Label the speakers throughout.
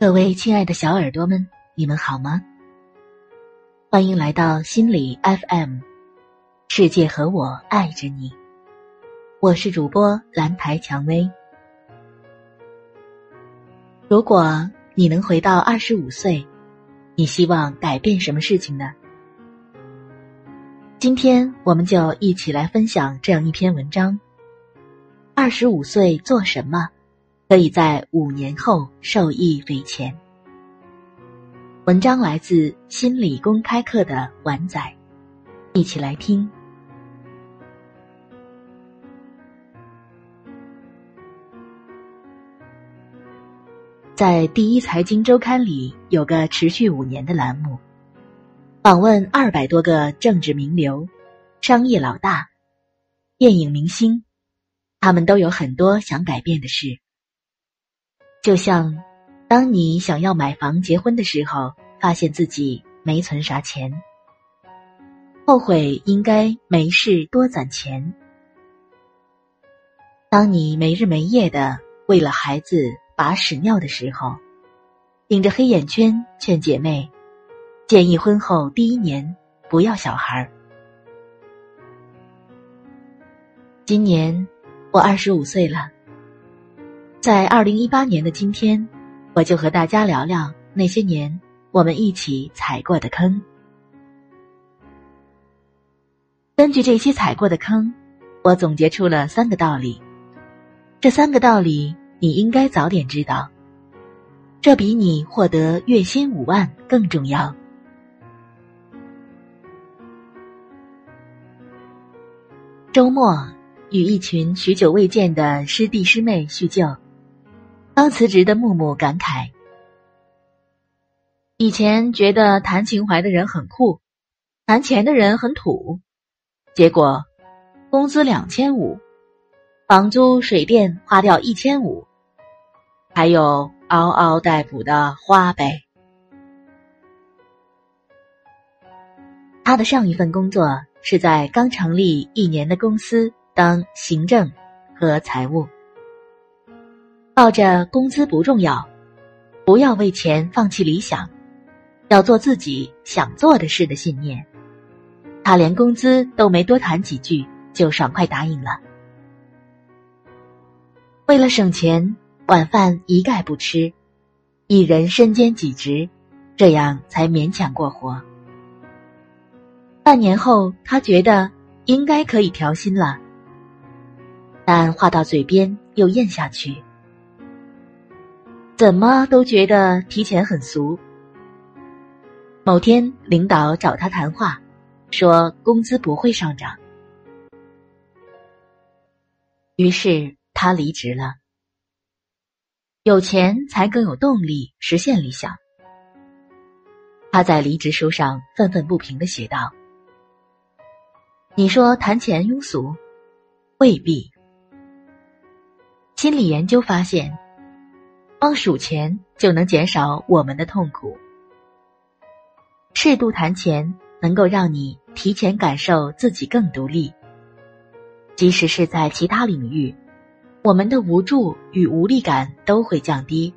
Speaker 1: 各位亲爱的小耳朵们，你们好吗？欢迎来到心理 FM，世界和我爱着你，我是主播蓝台蔷薇。如果你能回到二十五岁，你希望改变什么事情呢？今天我们就一起来分享这样一篇文章：二十五岁做什么？可以在五年后受益匪浅。文章来自心理公开课的晚载，一起来听。在第一财经周刊里有个持续五年的栏目，访问二百多个政治名流、商业老大、电影明星，他们都有很多想改变的事。就像，当你想要买房结婚的时候，发现自己没存啥钱，后悔应该没事多攒钱；当你没日没夜的为了孩子把屎尿的时候，顶着黑眼圈劝姐妹，建议婚后第一年不要小孩儿。今年我二十五岁了。在二零一八年的今天，我就和大家聊聊那些年我们一起踩过的坑。根据这些踩过的坑，我总结出了三个道理。这三个道理你应该早点知道，这比你获得月薪五万更重要。周末与一群许久未见的师弟师妹叙旧。刚辞职的木木感慨：“以前觉得谈情怀的人很酷，谈钱的人很土，结果工资两千五，房租水电花掉一千五，还有嗷嗷待哺的花呗。”他的上一份工作是在刚成立一年的公司当行政和财务。抱着工资不重要，不要为钱放弃理想，要做自己想做的事的信念，他连工资都没多谈几句，就爽快答应了。为了省钱，晚饭一概不吃，一人身兼几职，这样才勉强过活。半年后，他觉得应该可以调薪了，但话到嘴边又咽下去。怎么都觉得提钱很俗。某天，领导找他谈话，说工资不会上涨，于是他离职了。有钱才更有动力实现理想。他在离职书上愤愤不平的写道：“你说谈钱庸俗，未必。心理研究发现。”光数钱就能减少我们的痛苦。适度谈钱能够让你提前感受自己更独立。即使是在其他领域，我们的无助与无力感都会降低。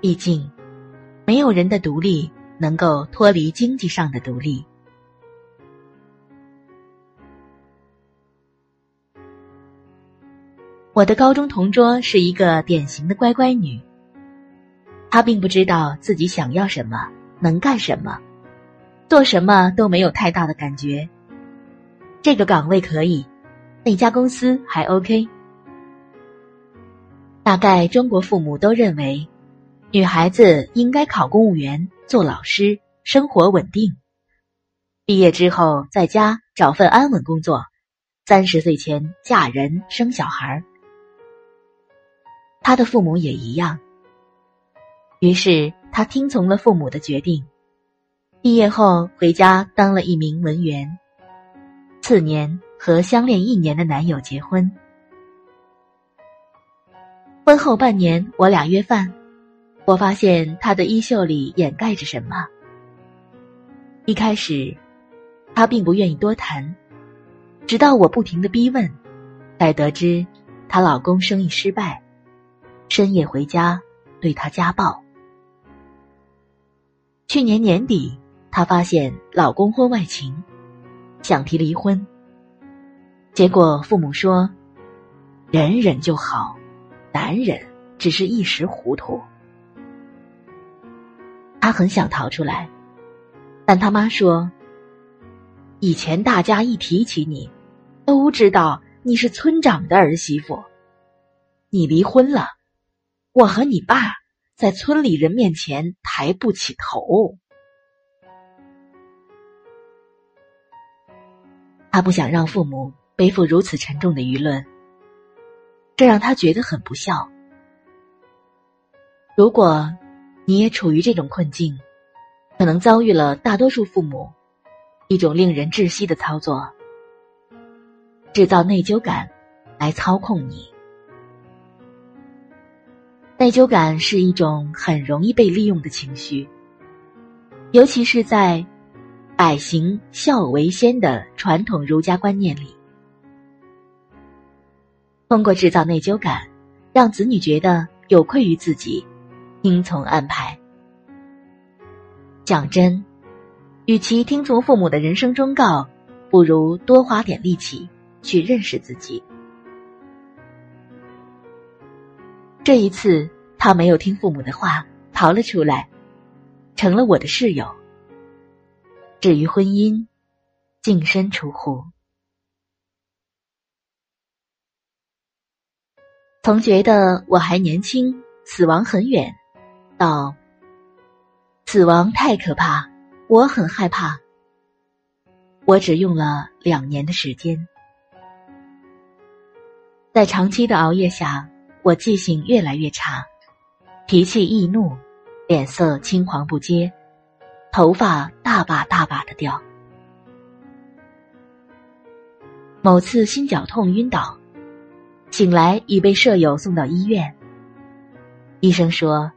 Speaker 1: 毕竟，没有人的独立能够脱离经济上的独立。我的高中同桌是一个典型的乖乖女。她并不知道自己想要什么，能干什么，做什么都没有太大的感觉。这个岗位可以，那家公司还 OK。大概中国父母都认为，女孩子应该考公务员、做老师，生活稳定，毕业之后在家找份安稳工作，三十岁前嫁人生小孩儿。他的父母也一样。于是他听从了父母的决定，毕业后回家当了一名文员。次年和相恋一年的男友结婚。婚后半年，我俩约饭，我发现他的衣袖里掩盖着什么。一开始，他并不愿意多谈，直到我不停的逼问，才得知她老公生意失败。深夜回家，对他家暴。去年年底，她发现老公婚外情，想提离婚。结果父母说：“忍忍就好，男人只是一时糊涂。”她很想逃出来，但他妈说：“以前大家一提起你，都知道你是村长的儿媳妇。你离婚了，我和你爸在村里人面前抬不起头。”他不想让父母。背负如此沉重的舆论，这让他觉得很不孝。如果你也处于这种困境，可能遭遇了大多数父母一种令人窒息的操作，制造内疚感来操控你。内疚感是一种很容易被利用的情绪，尤其是在“百行孝为先”的传统儒家观念里。通过制造内疚感，让子女觉得有愧于自己，听从安排。讲真，与其听从父母的人生忠告，不如多花点力气去认识自己。这一次，他没有听父母的话，逃了出来，成了我的室友。至于婚姻，净身出户。从觉得我还年轻，死亡很远，到死亡太可怕，我很害怕。我只用了两年的时间，在长期的熬夜下，我记性越来越差，脾气易怒，脸色青黄不接，头发大把大把的掉。某次心绞痛晕倒。醒来已被舍友送到医院。医生说，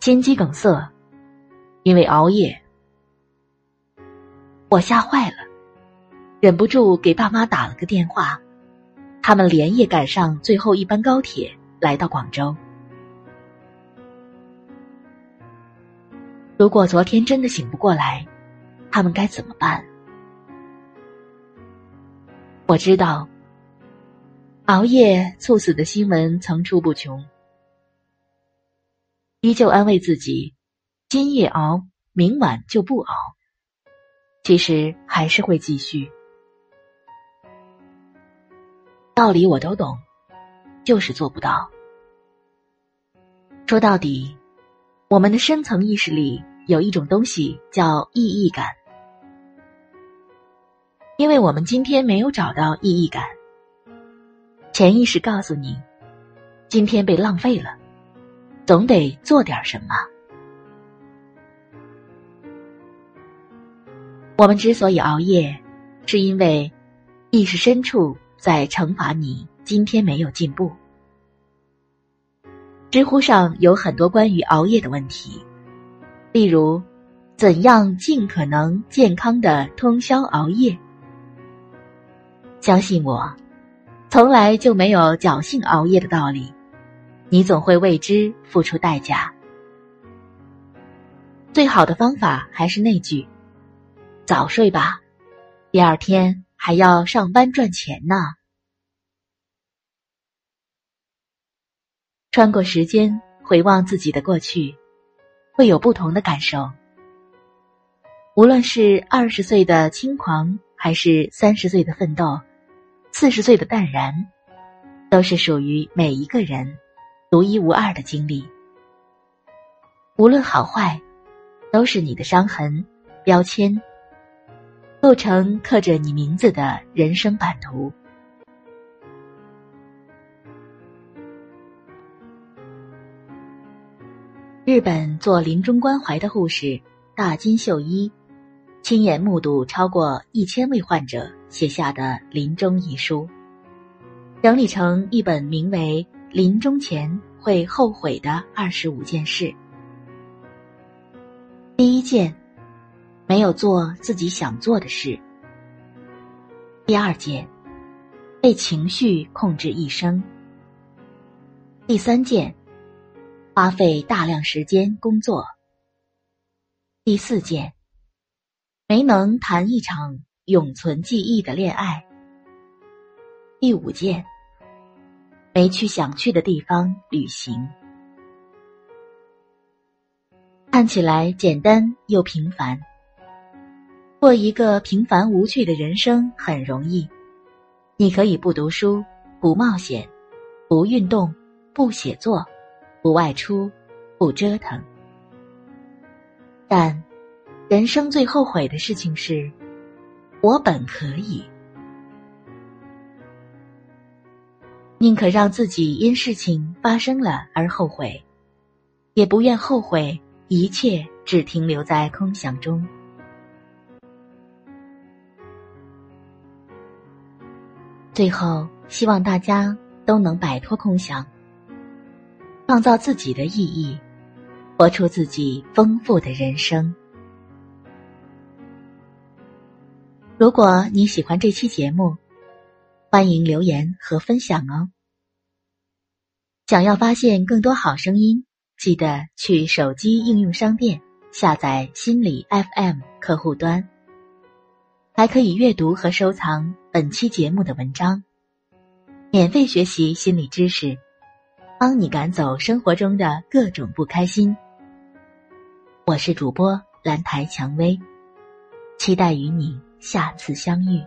Speaker 1: 心肌梗塞，因为熬夜。我吓坏了，忍不住给爸妈打了个电话，他们连夜赶上最后一班高铁来到广州。如果昨天真的醒不过来，他们该怎么办？我知道。熬夜猝死的新闻层出不穷，依旧安慰自己，今夜熬，明晚就不熬。其实还是会继续。道理我都懂，就是做不到。说到底，我们的深层意识里有一种东西叫意义感，因为我们今天没有找到意义感。潜意识告诉你，今天被浪费了，总得做点什么。我们之所以熬夜，是因为意识深处在惩罚你今天没有进步。知乎上有很多关于熬夜的问题，例如，怎样尽可能健康的通宵熬夜？相信我。从来就没有侥幸熬夜的道理，你总会为之付出代价。最好的方法还是那句：早睡吧，第二天还要上班赚钱呢。穿过时间回望自己的过去，会有不同的感受。无论是二十岁的轻狂，还是三十岁的奋斗。四十岁的淡然，都是属于每一个人独一无二的经历。无论好坏，都是你的伤痕、标签，构成刻着你名字的人生版图。日本做临终关怀的护士大金秀一。亲眼目睹超过一千位患者写下的临终遗书，整理成一本名为《临终前会后悔的二十五件事》。第一件，没有做自己想做的事；第二件，被情绪控制一生；第三件，花费大量时间工作；第四件，没能谈一场永存记忆的恋爱。第五件，没去想去的地方旅行。看起来简单又平凡，过一个平凡无趣的人生很容易。你可以不读书，不冒险，不运动，不写作，不外出，不折腾。但，人生最后悔的事情是，我本可以。宁可让自己因事情发生了而后悔，也不愿后悔一切只停留在空想中。最后，希望大家都能摆脱空想，创造自己的意义。活出自己丰富的人生。如果你喜欢这期节目，欢迎留言和分享哦。想要发现更多好声音，记得去手机应用商店下载心理 FM 客户端，还可以阅读和收藏本期节目的文章，免费学习心理知识，帮你赶走生活中的各种不开心。我是主播兰台蔷薇，期待与你下次相遇。